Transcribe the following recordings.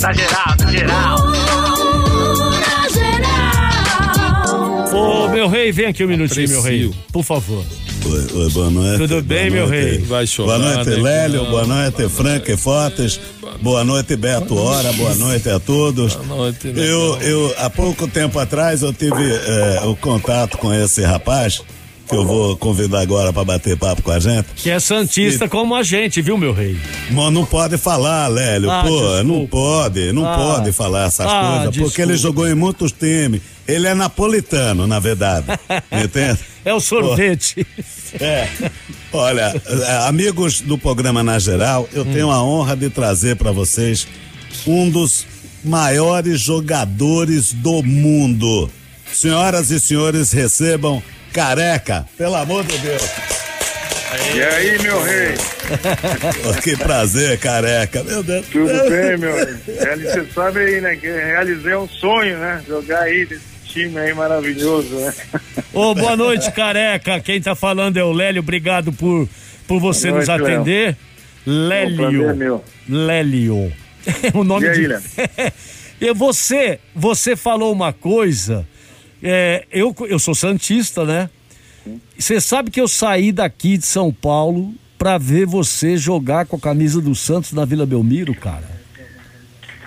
Na geral, na geral. Ô, meu rei, vem aqui um minutinho, meu rei. Por favor. Oi, oi, boa noite. Tudo bem, boa meu noite. rei? Vai chorar, Boa noite, né, Lélio. Boa noite, Frank Fortes. Boa noite, Beto Hora. Boa noite a todos. Boa noite, né, Eu, eu, há pouco tempo atrás, eu tive eh, o contato com esse rapaz, que eu vou convidar agora para bater papo com a gente. Que é santista como a gente, viu, meu rei? Mas não pode falar, Lélio. Ah, Pô, desculpa. não pode, não Ah. pode falar essas Ah, coisas, porque desculpa. ele jogou em muitos times. Ele é napolitano, na verdade. Entende? É o sorvete. É. Olha, amigos do programa Na Geral, eu Hum. tenho a honra de trazer para vocês um dos maiores jogadores do mundo. Senhoras e senhores, recebam Careca, pelo amor de Deus. E aí, meu rei? Oh, que prazer, Careca. Meu Deus. Tudo bem, meu rei? É, Você sabe aí, né, que realizei um sonho, né? Jogar aí desse time aí maravilhoso, né? Ô, boa noite, careca. Quem tá falando é o Lélio. Obrigado por, por você nos noite, Léo. atender. É Lélio. meu. Lélio. o nome E aí, de. E você, você falou uma coisa. É, eu, eu sou santista, né? Você sabe que eu saí daqui de São Paulo pra ver você jogar com a camisa do Santos na Vila Belmiro, cara.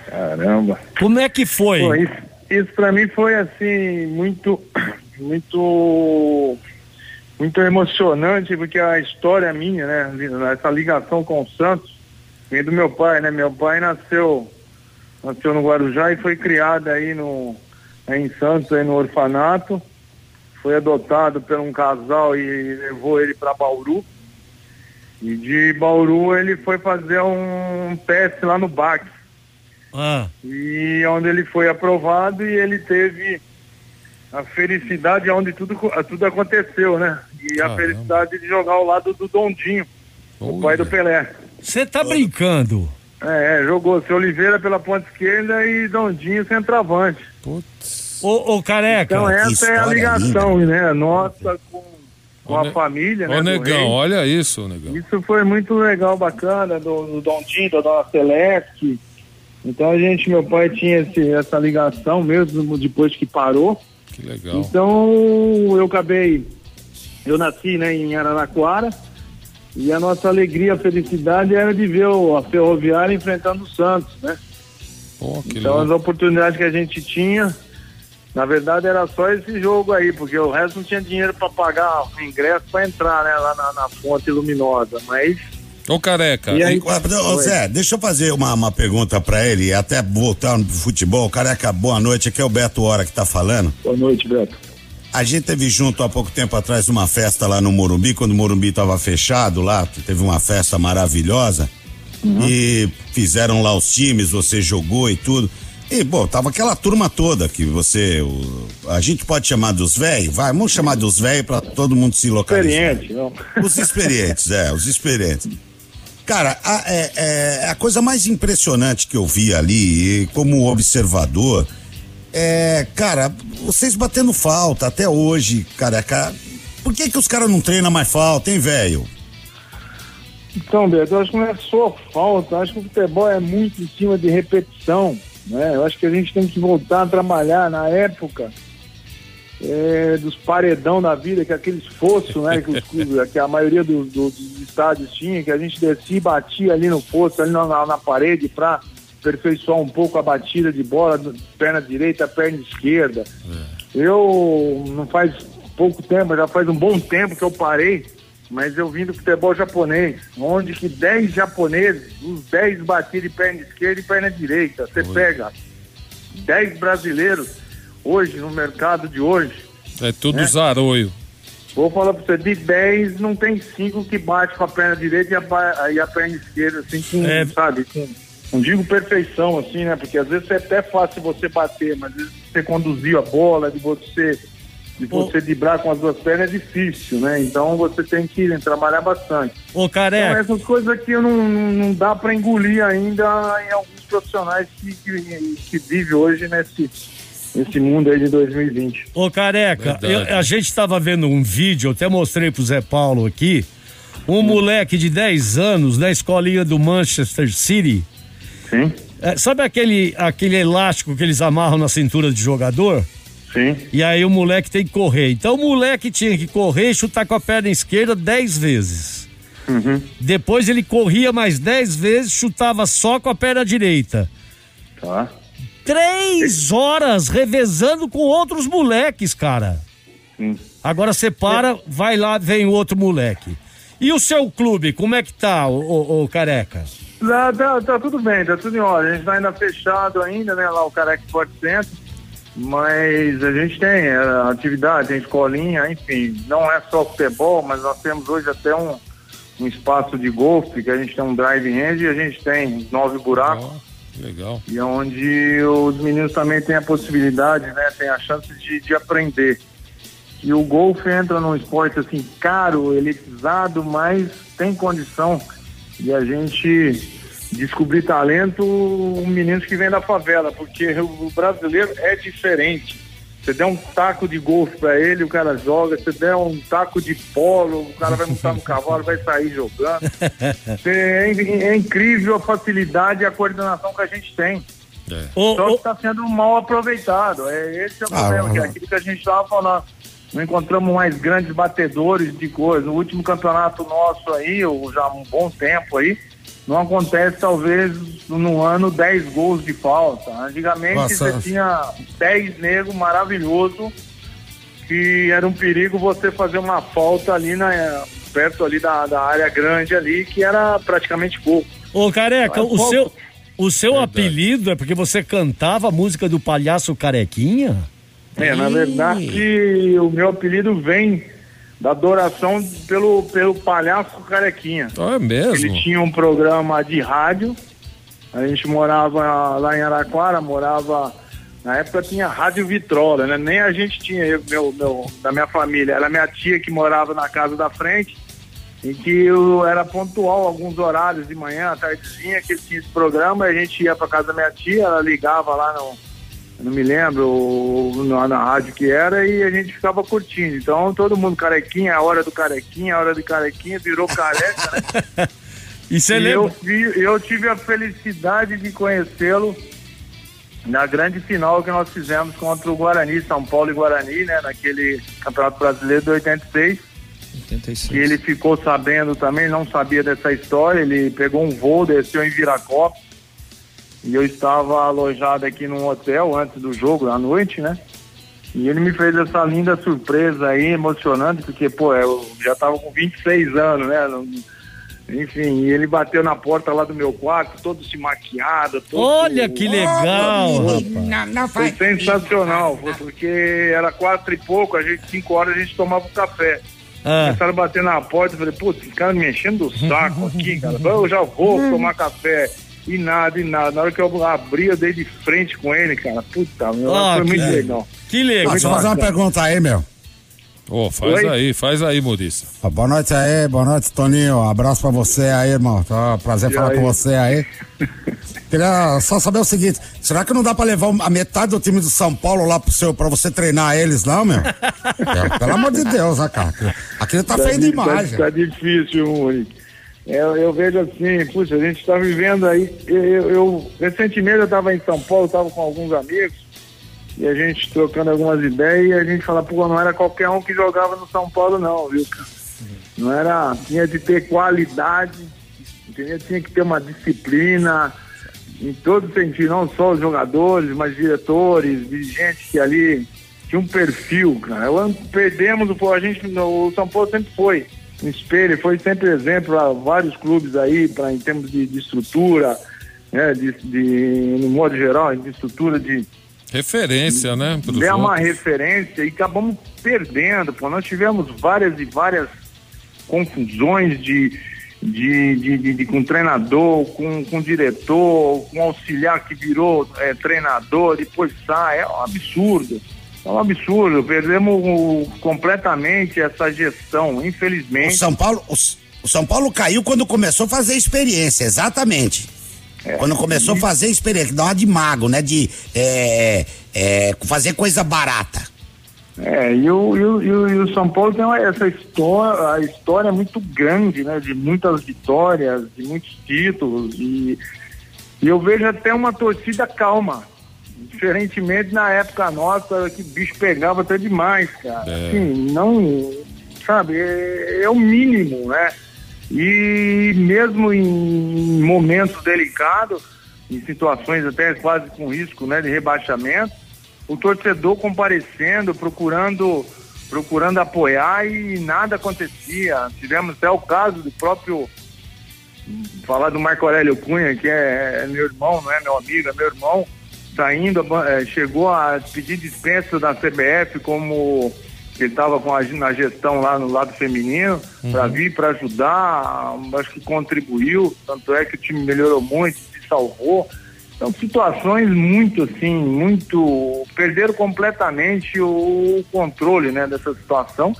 Caramba. Como é que foi? Pô, isso, isso pra mim foi assim, muito, muito, muito emocionante, porque a história minha, né? Essa ligação com o Santos, vem do meu pai, né? Meu pai nasceu, nasceu no Guarujá e foi criado aí no, em Santos, aí no orfanato. Foi adotado por um casal e levou ele para Bauru. E de Bauru ele foi fazer um teste lá no BAC Ah, e onde ele foi aprovado e ele teve a felicidade onde tudo, tudo aconteceu, né? E a Caramba. felicidade de jogar ao lado do Dondinho, o pai do Pelé. você tá brincando? É, é, jogou seu Oliveira pela ponta esquerda e Dondinho centroavante. Putz. Ô, ô careca. Então essa é a ligação, né? Nossa com, com a Ne- família, né? Ô, negão, rei. olha isso, negão. Isso foi muito legal, bacana, do, do Dondinho, da Dona Celeste. Então a gente, meu pai tinha esse, essa ligação mesmo depois que parou. Que legal. Então eu acabei, eu nasci né, em Araraquara e a nossa alegria, a felicidade era de ver o- a Ferroviária enfrentando o Santos, né? Pô, Então as oportunidades que a gente tinha, na verdade era só esse jogo aí, porque o resto não tinha dinheiro para pagar o ingresso para entrar né, lá na, na fonte luminosa, mas Ô, careca. E aí? Ô, Zé, deixa eu fazer uma, uma pergunta pra ele até voltar no futebol. Careca, boa noite. Aqui é o Beto Hora que tá falando. boa noite, Beto. A gente teve junto há pouco tempo atrás uma festa lá no Morumbi, quando o Morumbi estava fechado lá, teve uma festa maravilhosa. E fizeram lá os times, você jogou e tudo. E, bom, tava aquela turma toda que você. o- a gente pode chamar dos velhos? Vai, vamos chamar dos velhos pra todo mundo se localizar. Experiente, não? Os experientes, é, os experientes. Cara, a, é, é, a coisa mais impressionante que eu vi ali, como observador, é, cara, vocês batendo falta até hoje, careca. Por que que os caras não treinam mais falta, hein, velho? Então, Beto, eu acho que não é só falta, acho que o futebol é muito em cima de repetição, né? Eu acho que a gente tem que voltar a trabalhar na época é, dos paredão da vida, que aqueles fossos, né? Que, os que a maioria do- do- dos estádios tinha, que a gente descia e batia ali no fosso, ali na, na- na parede para aperfeiçoar um pouco a batida de bola, perna direita, perna esquerda. Eu não faz pouco tempo, já faz um bom tempo que eu parei, mas eu vim do futebol japonês, onde que 10 japoneses, os 10 batiam de perna esquerda e perna direita. Você pega 10 brasileiros hoje no mercado de hoje. É tudo zaroio. Vou falar pra você, de 10 não tem 5 que bate com a perna direita e a, e a perna esquerda, assim, com, É. sabe, com, não digo perfeição, assim, né? Porque às vezes é até fácil você bater, mas às vezes você conduzir a bola, de você de Ô. você driblar com as duas pernas é difícil, né? Então você tem que trabalhar bastante. Ô, Então careca. essas coisas aqui não, não, dá para engolir ainda em alguns profissionais que, que, que vivem hoje nesse, nesse mundo aí de 2020. Ô, careca, eu- a gente estava vendo um vídeo, eu até mostrei pro Zé Paulo aqui. Um moleque de 10 anos na escolinha do Manchester City. Sim. É, sabe aquele, aquele elástico que eles amarram na cintura de jogador? Sim. E aí o moleque tem que correr. Então o moleque tinha que correr e chutar com a perna esquerda 10 vezes. Uhum. Depois ele corria mais 10 vezes, chutava só com a perna direita. Tá. Três horas revezando com outros moleques, cara. Sim. Agora você para, vai lá, vem o outro moleque. E o seu clube, como é que tá, ô, ô, ô, careca? Tá, tá, tá tudo bem, tá tudo em ordem. A gente tá ainda fechado ainda, né? Lá o Careca Sport Center. Mas a gente tem é, atividade, tem escolinha, enfim. Não é só futebol, mas nós temos hoje até um, um espaço de golfe, que a gente tem um drive range e a gente tem nove buracos. Ó, legal. E onde os meninos também têm a possibilidade, né? Tem a chance de, de aprender. E o golfe entra num esporte assim caro, elitizado, mas tem condição de a gente descobrir talento meninos que vêm da favela, porque o brasileiro é diferente. Você der um taco de golfe para ele, o cara joga. Você der um taco de polo, o cara vai montar no cavalo, vai sair jogando. É, é incrível a facilidade e a coordenação que a gente tem. É. Só que está sendo mal aproveitado. É, esse é o Ah, problema, que é ah. aquilo que a gente estava falando. Não encontramos mais grandes batedores de coisa. No último campeonato nosso aí, ou já há um bom tempo aí, não acontece talvez no ano 10 gols de falta. Antigamente Nossa. você tinha 10 negros maravilhoso que era um perigo você fazer uma falta ali na, perto ali da, da área grande ali, que era praticamente gol. ô, careca, É o pouco. seu, o seu Verdade. apelido é porque você cantava a música do palhaço carequinha? É, na Ih. verdade, o meu apelido vem da adoração pelo, pelo palhaço Carequinha. Ah, é mesmo? Ele tinha um programa de rádio, a gente morava lá em Araquara, morava. Na época tinha Rádio Vitrola, né? Nem a gente tinha, eu, meu, meu, da minha família. Era minha tia que morava na casa da frente, em que eu era pontual alguns horários de manhã, à tardezinha, que ele tinha esse programa, a gente ia pra casa da minha tia, ela ligava lá no, não me lembro o- na, na rádio que era e a gente ficava curtindo. Então todo mundo carequinha, a hora do carequinha, a hora do carequinha, virou careca, né? E você E eu, lembra? vi- eu tive a felicidade de conhecê-lo na grande final que nós fizemos contra o Guarani, São Paulo e Guarani, né? Naquele Campeonato Brasileiro de 86. 86. E ele ficou sabendo também, não sabia dessa história, ele pegou um voo, desceu em Viracopos. E eu estava alojado aqui num hotel antes do jogo, à noite, né? E ele me fez essa linda surpresa aí, emocionante, porque, pô, eu já estava com 26 anos, né? Enfim, e ele bateu na porta lá do meu quarto, todo se maquiado. Todo... Olha que legal, rapaz. Não, não Foi sensacional, foi porque era quatro e pouco, a gente, cinco horas a gente tomava um café. Ah, Começaram a bater na porta, eu falei, putz, esse cara me enchendo do saco aqui, cara. Eu já vou tomar café. E nada, e nada. Na hora que eu abri, eu dei de frente com ele, cara. Puta, meu, Ah, foi que muito legal. que legal. Deixa eu fazer uma pergunta aí, meu. Ô, faz Oi? aí, faz aí, Muriça. Boa noite aí, boa noite, Toninho. Um abraço pra você aí, irmão. Tá prazer E falar aí? com você aí. Queria só saber o seguinte: será que não dá pra levar a metade do time do São Paulo lá pro seu, pra você treinar eles, não, meu? É, pelo amor de Deus, né, cara? Aquilo tá feio di- demais. Tá, tá difícil, Murique. Eu, eu vejo assim, puxa, a gente está vivendo aí. Eu, eu- eu- recentemente eu estava em São Paulo, estava com alguns amigos, e a gente trocando algumas ideias, e a gente fala, pô, não era qualquer um que jogava no São Paulo, não, viu, cara? Não era. Tinha de ter qualidade, entendeu? Tinha que ter uma disciplina em todo sentido, não só os jogadores, mas diretores, dirigentes que ali tinha um perfil, cara. Eu- Perdemos, o- a gente, o São Paulo sempre foi um espelho, foi sempre exemplo a vários clubes aí, pra, em termos de, de estrutura, né, de, de, no modo geral, de estrutura de, Referência, né? é uma referência e acabamos perdendo, pô. Nós tivemos várias e várias confusões de, de, de, de- de- com treinador, com, com diretor, com auxiliar que virou é, treinador, depois sai. É um absurdo. É um absurdo. Perdemos o- completamente essa gestão, O infelizmente. São Paulo, o, o São Paulo caiu quando começou a fazer experiência, exatamente. Quando começou a fazer experiência, dá uma de mago, né? De é, é, fazer coisa barata. É, e o, e o, e o, o São Paulo tem essa história, a história é muito grande, né? De muitas vitórias, de muitos títulos e, E eu vejo até uma torcida calma. Diferentemente na época nossa, que bicho pegava até demais, cara. É. Assim, não. Sabe, é, é o mínimo, né? E mesmo em momentos delicados, em situações até quase com risco né, de rebaixamento, o torcedor comparecendo, procurando, procurando apoiar e nada acontecia. Tivemos até o caso do próprio falar do Marco Aurélio Cunha, que é, é meu irmão, não é meu amigo, é meu irmão, saindo, eh, chegou a pedir dispensa da CBF como ele estava com a, na gestão lá no lado feminino, para vir para ajudar, acho que contribuiu, tanto é que o time melhorou muito, se salvou. Então, situações muito assim, muito. perderam completamente o controle né, dessa situação.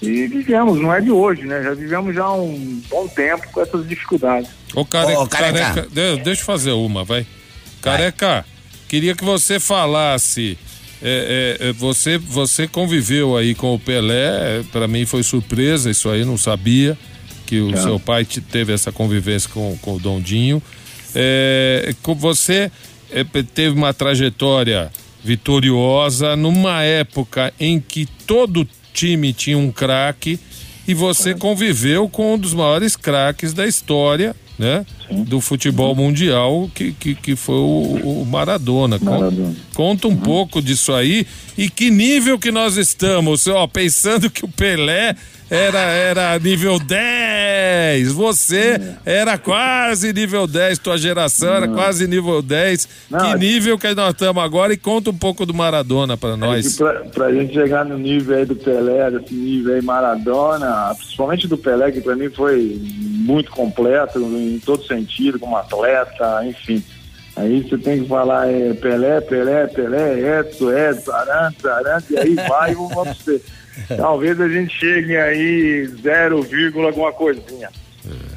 E vivemos, não é de hoje, né? Já vivemos já há um bom tempo com essas dificuldades. Ô, care... Ô, careca. careca, de- deixa eu fazer uma, vai. Careca, queria que você falasse. é, é, é, você, você conviveu aí com o Pelé, para mim foi surpresa, isso aí não sabia que o seu pai te- teve essa convivência com, com o Dondinho. É, com você é, teve uma trajetória vitoriosa numa época em que todo time tinha um craque e você conviveu com um dos maiores craques da história, né? Do futebol mundial, que, que, que foi o, o Maradona. Maradona. Conta um pouco disso aí e que nível que nós estamos, ó, pensando que o Pelé era, era nível 10, você era quase nível 10, tua geração era quase nível 10. Não, que é- nível que nós estamos agora e conta um pouco do Maradona para E nós. pra, pra gente chegar no nível aí do Pelé, desse nível aí Maradona, principalmente do Pelé, que pra mim foi muito completo em todo sentido, como atleta, enfim. Aí você tem que falar é, Pelé, Pelé, Pelé, Edson, Edson, Arantes, Arantes, e aí vai, vamos pra você. Talvez a gente chegue aí 0, vírgula alguma coisinha.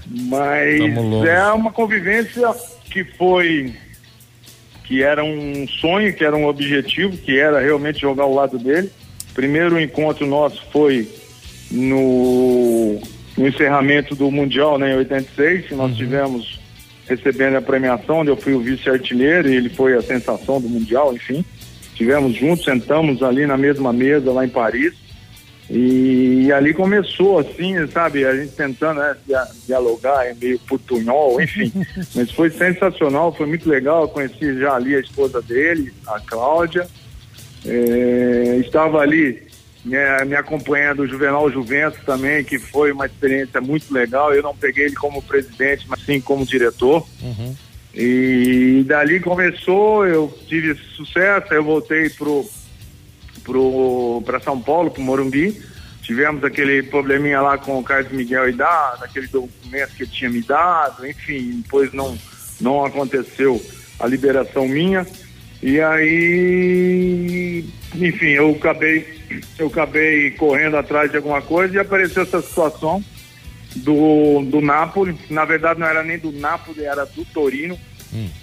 Mas Tamo longe. é uma convivência que foi que era um sonho, que era um objetivo, que era realmente jogar ao lado dele. Primeiro encontro nosso foi no, no encerramento do Mundial, né, em 86, que nós tivemos recebendo a premiação, onde eu fui o vice-artilheiro e ele foi a sensação do Mundial, enfim. Tivemos juntos, sentamos ali na mesma mesa lá em Paris. E, ali começou assim, sabe, a gente tentando né, dia- dialogar, é meio portunhol, enfim. Mas foi sensacional, foi muito legal. Eu conheci já ali a esposa dele, a Cláudia. É, estava ali né, me acompanhando o Juvenal Juventus também, que foi uma experiência muito legal. Eu não peguei ele como presidente, mas sim como diretor. E dali começou, eu tive sucesso, eu voltei pro para São Paulo, pro Morumbi. Tivemos aquele probleminha lá com o Carlos Miguel e da, daquele documento que ele tinha me dado, enfim, depois não não aconteceu a liberação minha. E aí, enfim, eu acabei eu acabei correndo atrás de alguma coisa e apareceu essa situação do, do Napoli. Na verdade, não era nem do Napoli, era do Torino,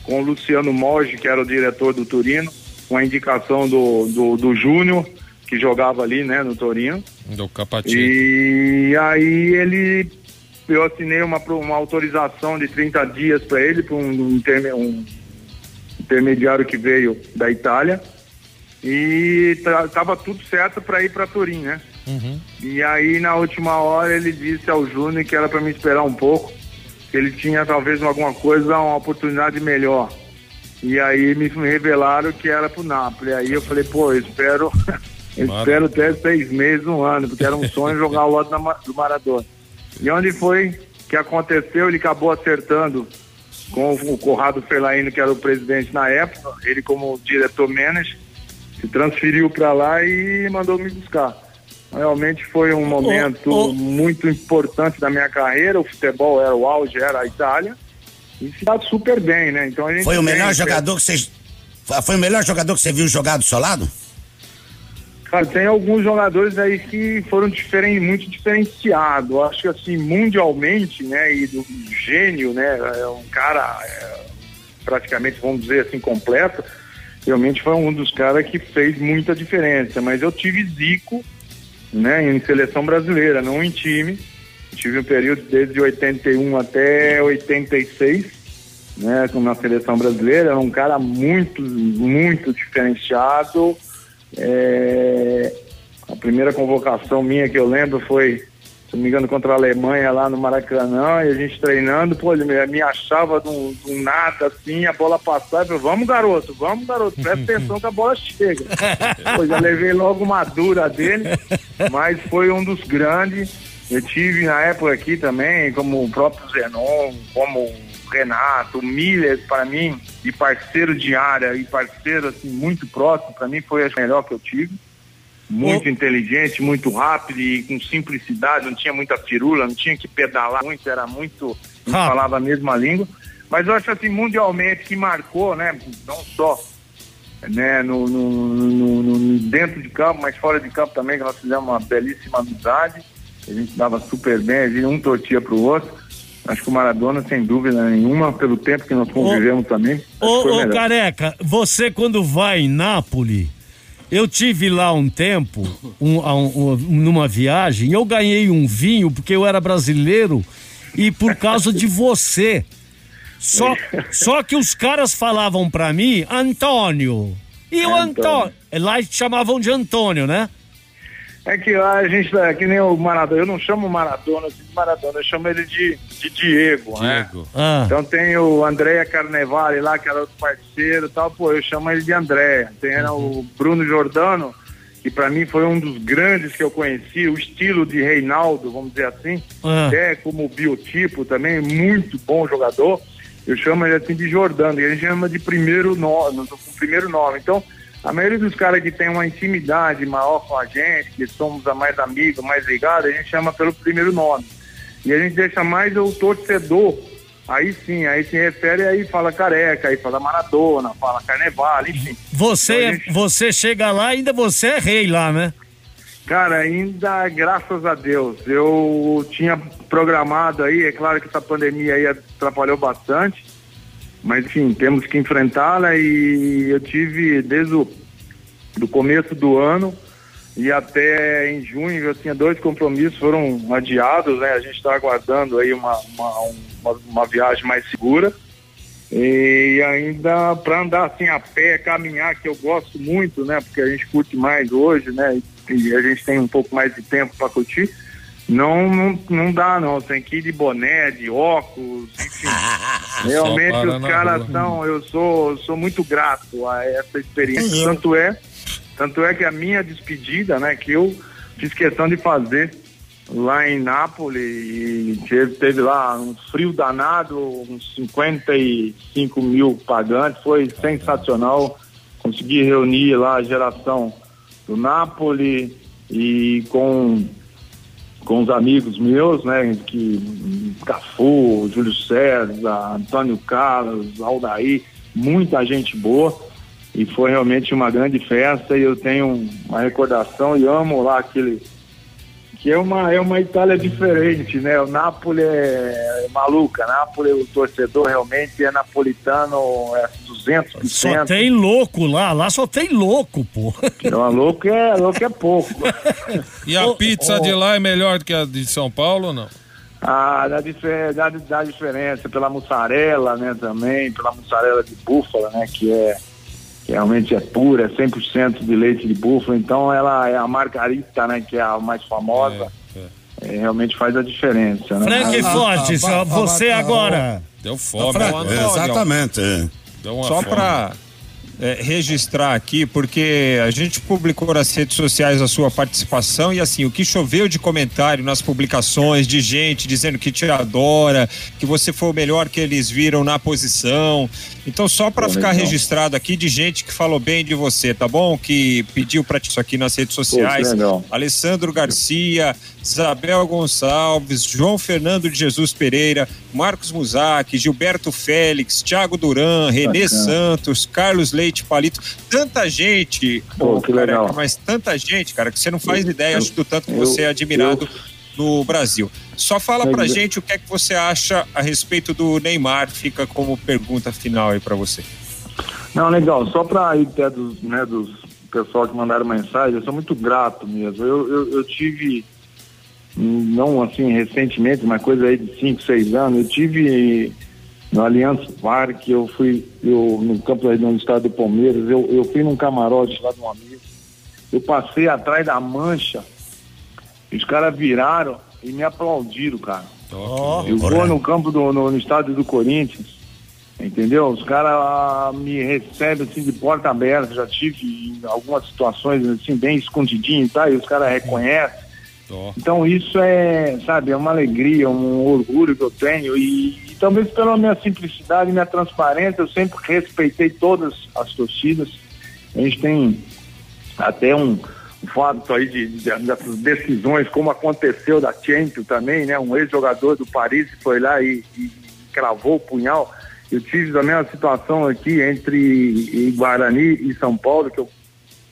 com o Luciano Moggi, que era o diretor do Torino, com a indicação do, do, do Júnior, que jogava ali, né, no Torino. Do Capatinho. E aí ele, eu assinei uma, uma autorização de 30 dias para ele, para um, um interme- um intermediário que veio da Itália. E ta- tava tudo certo para ir para Turim, né? E aí na última hora ele disse ao Júnior que era para me esperar um pouco, que ele tinha talvez alguma coisa, uma oportunidade melhor. E aí me revelaram que era pro Napoli. Aí eu falei, pô, eu espero, eu espero até seis meses, um ano, porque era um sonho jogar o lado do Maradona. E onde foi que aconteceu? Ele acabou acertando com o Corrado Felaino, que era o presidente na época, ele como diretor manager, se transferiu para lá e mandou me buscar. Realmente foi um momento ô. muito importante da minha carreira. O futebol era o auge, era a Itália. E se dá super bem, né? Então a gente Foi o melhor jogador que você. Foi o melhor jogador que você viu jogar do seu lado? Cara, tem alguns jogadores aí que foram diferen, muito diferenciados. Acho que assim, mundialmente, né, e do gênio, né, é um cara é, praticamente, vamos dizer assim, completo. Realmente foi um dos caras que fez muita diferença. Mas eu tive Zico, né, em seleção brasileira, não em time. Tive um período desde 81 até 86. né, na seleção brasileira, era um cara muito, muito diferenciado. É, a primeira convocação minha que eu lembro foi, se não me engano, contra a Alemanha lá no Maracanã, e a gente treinando, pô, ele me, achava de um, nada assim, a bola passava, eu falei, vamos garoto, vamos garoto, presta atenção que a bola chega. pô, já levei logo uma dura dele, mas foi um dos grandes. Eu tive na época aqui também, como o próprio Zenon, como o Renato, o Miller, para mim, e parceiro de área e parceiro assim, muito próximo, para mim foi a melhor que eu tive. Muito inteligente, muito rápido e com simplicidade, não tinha muita firula, não tinha que pedalar muito, era muito. Não falava a mesma língua. Mas eu acho assim, mundialmente, que marcou, né? Não só né, no, no, no, no, dentro de campo, mas fora de campo também, que nós fizemos uma belíssima amizade. A gente dava super bem, um tortia para o outro. Acho que o Maradona, sem dúvida nenhuma, pelo tempo que nós convivemos ô, também. Ô, ô Careca, você quando vai em Nápoles, eu tive lá um tempo, um, um, numa viagem, eu ganhei um vinho porque eu era brasileiro e por causa de você. Só, só que os caras falavam para mim, Antônio. E o Antônio. Lá chamavam de Antônio, né? É que lá a gente, é que nem o Maradona, eu não chamo Maradona de Maradona, eu chamo ele de, de Diego, né? Diego. né? Ah. Então tem o Andréa Carnevale lá, que era outro parceiro e tal, pô, eu chamo ele de André. Tem uhum. o Bruno Jordano, que para mim foi um dos grandes que eu conheci, o estilo de Reinaldo, vamos dizer assim, ah. até como biotipo também, muito bom jogador. Eu chamo ele assim de Jordano, e a gente chama de primeiro nome, primeiro nome. Então, a maioria dos caras que tem uma intimidade maior com a gente, que somos mais amigos, mais ligados, a gente chama pelo primeiro nome. E a gente deixa mais o torcedor. Aí sim, aí se refere aí fala careca, aí fala Maradona, fala Carnaval, enfim. Você, então gente... você chega lá, ainda você é rei lá, né? Cara, ainda graças a Deus. Eu tinha programado aí, é claro que essa pandemia aí atrapalhou bastante mas enfim, temos que enfrentá-la e eu tive desde o do começo do ano e até em junho eu tinha dois compromissos, foram adiados, né? A gente está aguardando aí uma, uma, uma, uma, viagem mais segura. E ainda para andar assim a pé, caminhar, que eu gosto muito, né? Porque a gente curte mais hoje, né? E a gente tem um pouco mais de tempo para curtir. Não, não, não dá, não. Tem que ir de boné, de óculos, enfim. Realmente os caras são. Eu sou, sou muito grato a essa experiência. Tanto é, tanto é que a minha despedida, né, que eu fiz questão de fazer lá em Nápoles e teve, teve lá um frio danado, uns 55 mil pagantes, foi sensacional. Consegui reunir lá a geração do Nápoles e com com os amigos meus, né, que Cafu, Júlio César, Antônio Carlos, Aldair, muita gente boa. E foi realmente uma grande festa e eu tenho uma recordação e amo lá aquele que é uma, é uma Itália diferente, né? O Napoli é, é maluca, Napoli, o torcedor realmente é napolitano é 200%. Só tem louco lá, lá só tem louco, pô. Não, louco é, louco é pouco. e a pizza de lá é melhor do que a de São Paulo ou não? Ah, dá, dá, dá diferença pela mussarela, né, também, pela mussarela de búfala, né, que é que realmente é pura, é 100% de leite de búfalo, então ela é a margarita, né, que é a mais famosa, é, é. É, realmente faz a diferença. Né? Frank ah, Fortes, ah, você agora. Deu fome, Exatamente. Deu Só para é, registrar aqui, porque a gente publicou nas redes sociais a sua participação e assim, o que choveu de comentário nas publicações de gente dizendo que te adora, que você foi o melhor que eles viram na posição. Então, só para ficar registrado aqui de gente que falou bem de você, tá bom? Que pediu para isso aqui nas redes sociais. Pô, Alessandro Garcia, Isabel Gonçalves, João Fernando de Jesus Pereira, Marcos Muzak, Gilberto Félix, Thiago Duran, Renê Santos, Carlos Leite Palito, tanta gente, Pô, que careca, legal. mas tanta gente, cara, que você não faz eu, ideia eu, do tanto que eu, você é admirado no Brasil. Só fala pra gente o que é que você acha a respeito do Neymar, fica como pergunta final aí para você. Não, legal, só para ir até dos, né, dos pessoal que mandaram mensagem, eu sou muito grato mesmo. Eu, eu, eu tive não assim recentemente, uma coisa aí de 5, 6 anos, eu tive no Allianz Parque, eu fui eu, no campo no estado do Palmeiras, eu, eu fui num camarote lá de um amigo, eu passei atrás da mancha, os caras viraram e me aplaudiram, cara. Ó, Eu vou no campo do no, no estádio do Corinthians, entendeu? Os caras me recebem assim de porta aberta, já tive algumas situações assim bem escondidinho, tá? E os caras reconhecem. Ó. Então isso é, sabe, é uma alegria, um orgulho que eu tenho e, e talvez pela minha simplicidade, minha transparência, eu sempre respeitei todas as torcidas. A gente tem até um fato aí de, de- dessas decisões, como aconteceu da Champions também, né? Um ex-jogador do Paris foi lá e, e cravou o punhal. Eu tive também uma situação aqui entre Guarani e São Paulo, que eu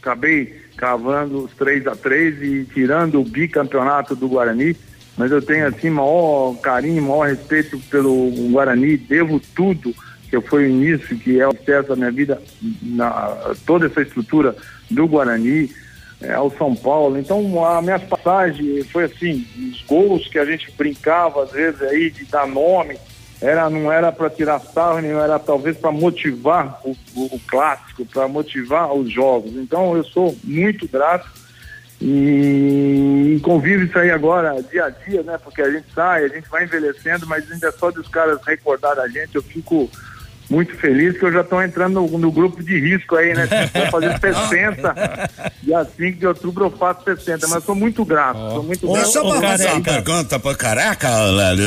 acabei cavando os 3 a 3 e tirando o bicampeonato do Guarani, mas eu tenho assim maior carinho, maior respeito pelo Guarani, devo tudo que foi o início, que é o sucesso da minha vida, na, toda essa estrutura do Guarani, é, ao São Paulo. Então a minha passagem foi assim, os gols que a gente brincava às vezes aí de dar nome, era, não era para tirar sarro, nem era talvez para motivar o, o- o clássico, para motivar os jogos. Então eu sou muito grato e, convivo isso aí agora dia a dia, né? Porque a gente sai, a gente vai envelhecendo, mas ainda é só dos caras recordar da gente, eu fico muito feliz que eu já estou entrando no, no grupo de risco aí, né? Vou fazer 60. Dia 5 de outubro eu faço 60, mas sou muito grato, sou muito grato. Deixa eu fazer uma pergunta pro careca, Lélio.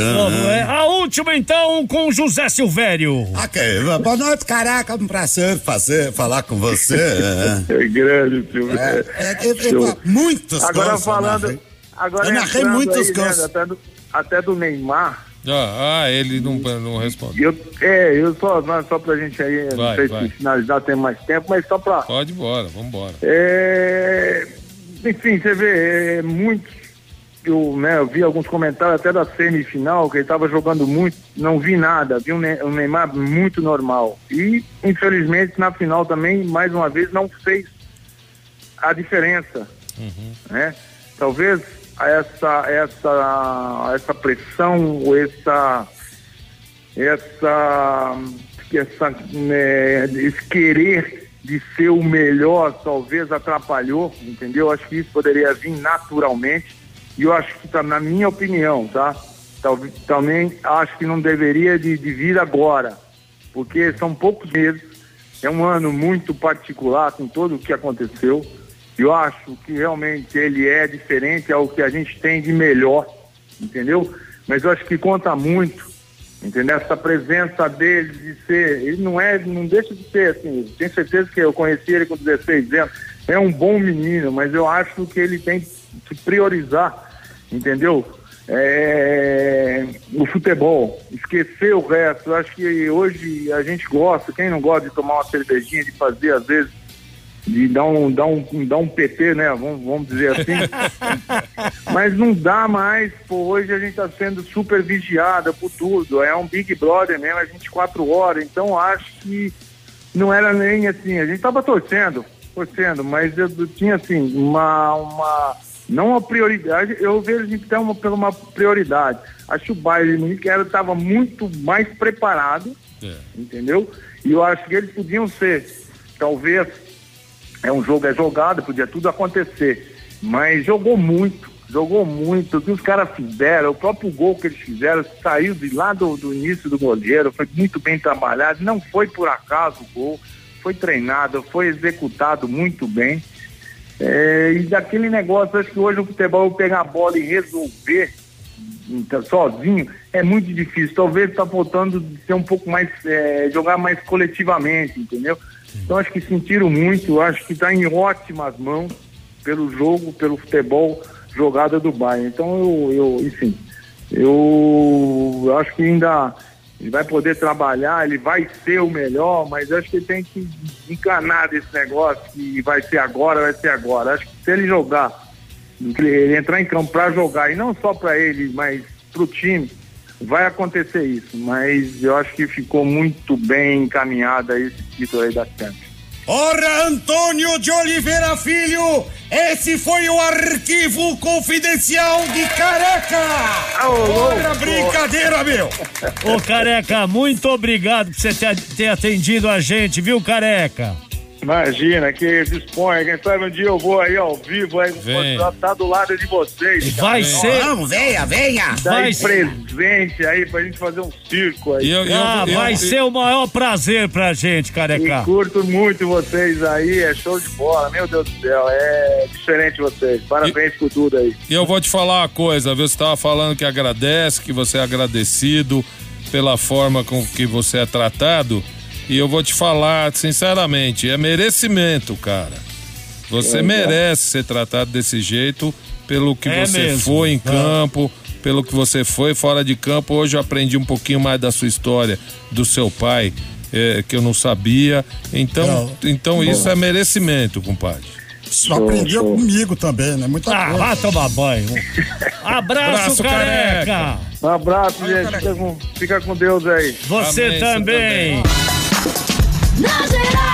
É? A última então com José Silvério. Ok, boa noite, careca. Um prazer fazer, falar com você. É, grande, Silvio. é, é, é, é, muitos Agora eu falando, agora Eu narrei muitos aí, né, gols. até, do, até do Neymar. Ah, ah, ele não, não responde. Eu, é, eu só, não, só pra gente aí, não Vai, sei vai. se finalizar tem mais tempo, mas só pra. Pode ir embora, vambora. É, enfim, você vê, é, muitos. Eu, né, eu vi alguns comentários até da semifinal, que ele estava jogando muito, não vi nada, vi um, um Neymar muito normal. E, infelizmente, na final também, mais uma vez, não fez a diferença. Né? Talvez essa, essa, essa pressão, essa, essa, essa né, esse querer de ser o melhor talvez atrapalhou, entendeu? Acho que isso poderia vir naturalmente e eu acho que tá, na minha opinião, tá? Talvez, também acho que não deveria de, de vir agora, porque são poucos meses, é um ano muito particular com tudo o que aconteceu. Eu acho que realmente ele é diferente ao que a gente tem de melhor, entendeu? Mas eu acho que conta muito, entendeu? Essa presença dele de ser, ele não é, não deixa de ser assim. Tenho certeza que eu conheci ele com 16 anos. É um bom menino, mas eu acho que ele tem que priorizar, entendeu? É, o futebol, esquecer o resto. Eu acho que hoje a gente gosta, quem não gosta de tomar uma cervejinha, de fazer às vezes de dar um, dar um, dar um PT, né? Vamos, vamos dizer assim. Mas não dá mais, pô, hoje a gente está sendo super vigiada por tudo. É um Big Brother mesmo, é 24 horas. Então acho que não era nem assim. A gente estava torcendo, torcendo, mas eu, eu tinha assim, uma, uma. Não uma prioridade, eu vejo a gente ter uma, pela uma prioridade. Acho que o Bayern de Munique estava muito mais preparado É. entendeu? E eu acho que eles podiam ser, talvez, é um jogo, é jogado, podia tudo acontecer, mas jogou muito, jogou muito, o que os caras fizeram, o próprio gol que eles fizeram, saiu de lá do, do início do goleiro, foi muito bem trabalhado, não foi por acaso o gol, foi treinado, foi executado muito bem, é, e daquele negócio, acho que hoje o futebol pegar a bola e resolver então, sozinho é muito difícil. Talvez está faltando ser um pouco mais, é, jogar mais coletivamente, entendeu? Então acho que sentiram muito, acho que está em ótimas mãos pelo jogo, pelo futebol jogada do Bayern. Então eu, eu enfim, eu, acho que ainda ele vai poder trabalhar, ele vai ser o melhor, mas acho que ele tem que encanar desse negócio que vai ser agora, vai ser agora. Acho que se ele jogar ele entrar em campo para jogar, e não só para ele, mas para o time, vai acontecer isso. Mas eu acho que ficou muito bem encaminhada esse título aí da Champions. Ora, Antônio de Oliveira Filho, esse foi o arquivo confidencial de Careca! Ora, brincadeira, meu! Ô, Careca, muito obrigado por você ter, ter atendido a gente, viu, Careca? Imagina, que disponha. Quem sabe um dia eu vou aí ao vivo, aí Vem. vou estar do lado de vocês. Vai ser. Vamos, venha, venha! Dar vai presente aí pra gente fazer um circo aí. E eu, e eu- Ah, eu- vai eu- ser o maior prazer pra gente, E Careca. curto muito vocês aí, é show de bola, meu Deus do céu, é diferente vocês. Parabéns por tudo aí. E eu vou te falar uma coisa, viu? Você estava falando que agradece, que você é agradecido pela forma com que você é tratado. E eu vou te falar, sinceramente, é merecimento, cara. Você merece ser tratado desse jeito pelo que É você mesmo. foi em campo, pelo que você foi fora de campo. Hoje eu aprendi um pouquinho mais da sua história, do seu pai, eh, que eu não sabia. Então, então isso é merecimento, compadre. Isso aprendeu comigo também, né? Muita Ah, coisa. vá tomar banho. Abraço, Abraço, Careca. Careca. Um abraço, gente. Fica com, fica com Deus aí. Você Amém, você também. nacerá.